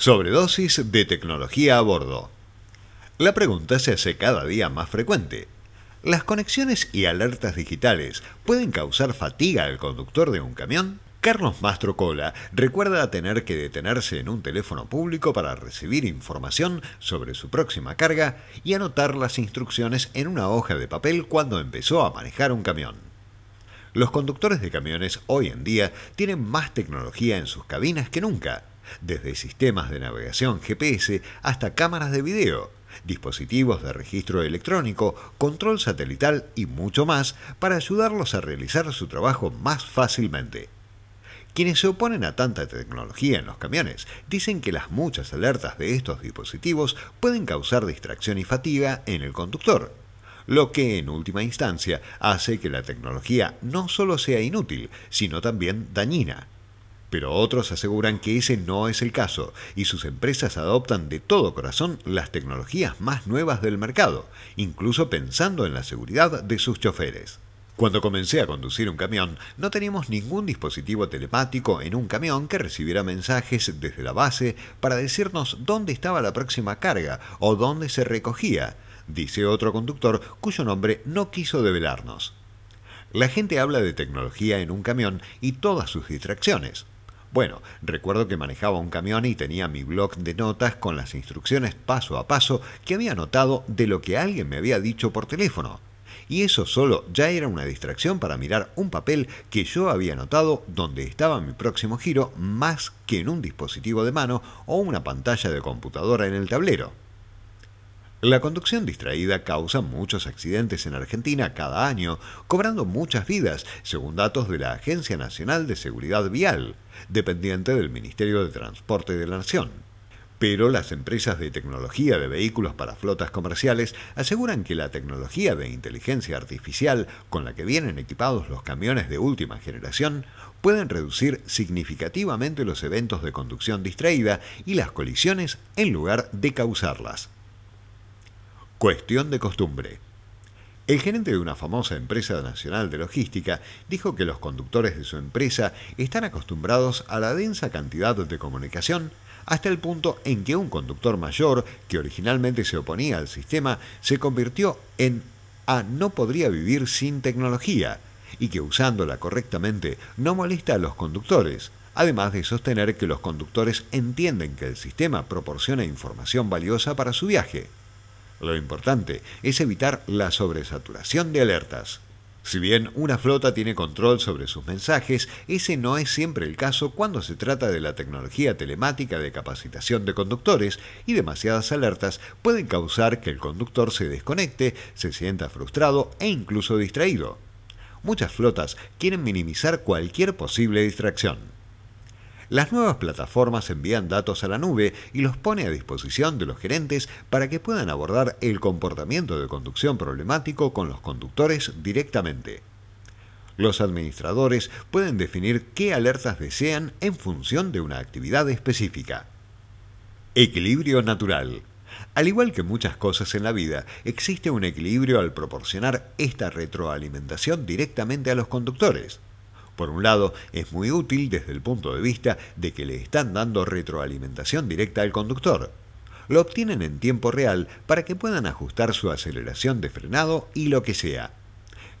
Sobredosis de tecnología a bordo. La pregunta se hace cada día más frecuente. ¿Las conexiones y alertas digitales pueden causar fatiga al conductor de un camión? Carlos Mastrocola recuerda tener que detenerse en un teléfono público para recibir información sobre su próxima carga y anotar las instrucciones en una hoja de papel cuando empezó a manejar un camión. Los conductores de camiones hoy en día tienen más tecnología en sus cabinas que nunca desde sistemas de navegación GPS hasta cámaras de video, dispositivos de registro electrónico, control satelital y mucho más para ayudarlos a realizar su trabajo más fácilmente. Quienes se oponen a tanta tecnología en los camiones dicen que las muchas alertas de estos dispositivos pueden causar distracción y fatiga en el conductor, lo que en última instancia hace que la tecnología no solo sea inútil, sino también dañina. Pero otros aseguran que ese no es el caso y sus empresas adoptan de todo corazón las tecnologías más nuevas del mercado, incluso pensando en la seguridad de sus choferes. Cuando comencé a conducir un camión, no teníamos ningún dispositivo telemático en un camión que recibiera mensajes desde la base para decirnos dónde estaba la próxima carga o dónde se recogía, dice otro conductor cuyo nombre no quiso develarnos. La gente habla de tecnología en un camión y todas sus distracciones. Bueno, recuerdo que manejaba un camión y tenía mi blog de notas con las instrucciones paso a paso que había notado de lo que alguien me había dicho por teléfono. Y eso solo ya era una distracción para mirar un papel que yo había notado donde estaba mi próximo giro más que en un dispositivo de mano o una pantalla de computadora en el tablero. La conducción distraída causa muchos accidentes en Argentina cada año, cobrando muchas vidas, según datos de la Agencia Nacional de Seguridad Vial, dependiente del Ministerio de Transporte de la Nación. Pero las empresas de tecnología de vehículos para flotas comerciales aseguran que la tecnología de inteligencia artificial con la que vienen equipados los camiones de última generación pueden reducir significativamente los eventos de conducción distraída y las colisiones en lugar de causarlas. Cuestión de costumbre. El gerente de una famosa empresa nacional de logística dijo que los conductores de su empresa están acostumbrados a la densa cantidad de comunicación hasta el punto en que un conductor mayor, que originalmente se oponía al sistema, se convirtió en a no podría vivir sin tecnología y que usándola correctamente no molesta a los conductores, además de sostener que los conductores entienden que el sistema proporciona información valiosa para su viaje. Lo importante es evitar la sobresaturación de alertas. Si bien una flota tiene control sobre sus mensajes, ese no es siempre el caso cuando se trata de la tecnología telemática de capacitación de conductores y demasiadas alertas pueden causar que el conductor se desconecte, se sienta frustrado e incluso distraído. Muchas flotas quieren minimizar cualquier posible distracción. Las nuevas plataformas envían datos a la nube y los pone a disposición de los gerentes para que puedan abordar el comportamiento de conducción problemático con los conductores directamente. Los administradores pueden definir qué alertas desean en función de una actividad específica. Equilibrio natural. Al igual que muchas cosas en la vida, existe un equilibrio al proporcionar esta retroalimentación directamente a los conductores. Por un lado, es muy útil desde el punto de vista de que le están dando retroalimentación directa al conductor. Lo obtienen en tiempo real para que puedan ajustar su aceleración de frenado y lo que sea.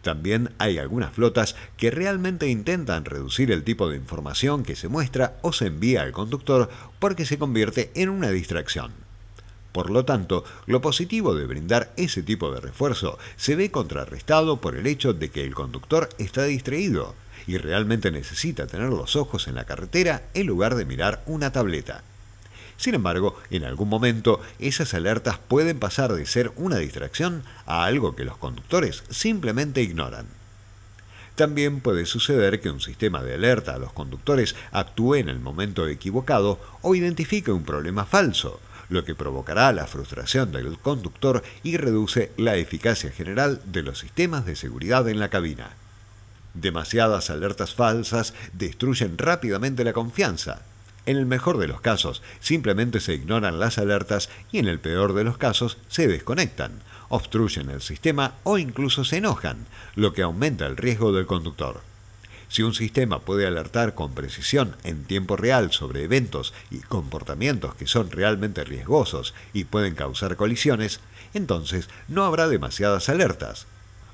También hay algunas flotas que realmente intentan reducir el tipo de información que se muestra o se envía al conductor porque se convierte en una distracción. Por lo tanto, lo positivo de brindar ese tipo de refuerzo se ve contrarrestado por el hecho de que el conductor está distraído y realmente necesita tener los ojos en la carretera en lugar de mirar una tableta. Sin embargo, en algún momento esas alertas pueden pasar de ser una distracción a algo que los conductores simplemente ignoran. También puede suceder que un sistema de alerta a los conductores actúe en el momento equivocado o identifique un problema falso, lo que provocará la frustración del conductor y reduce la eficacia general de los sistemas de seguridad en la cabina. Demasiadas alertas falsas destruyen rápidamente la confianza. En el mejor de los casos, simplemente se ignoran las alertas y en el peor de los casos, se desconectan, obstruyen el sistema o incluso se enojan, lo que aumenta el riesgo del conductor. Si un sistema puede alertar con precisión en tiempo real sobre eventos y comportamientos que son realmente riesgosos y pueden causar colisiones, entonces no habrá demasiadas alertas.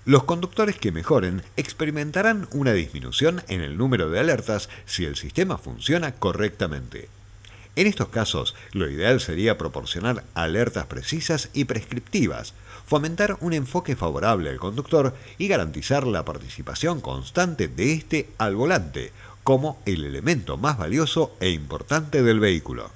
Los conductores que mejoren experimentarán una disminución en el número de alertas si el sistema funciona correctamente. En estos casos, lo ideal sería proporcionar alertas precisas y prescriptivas, fomentar un enfoque favorable al conductor y garantizar la participación constante de éste al volante, como el elemento más valioso e importante del vehículo.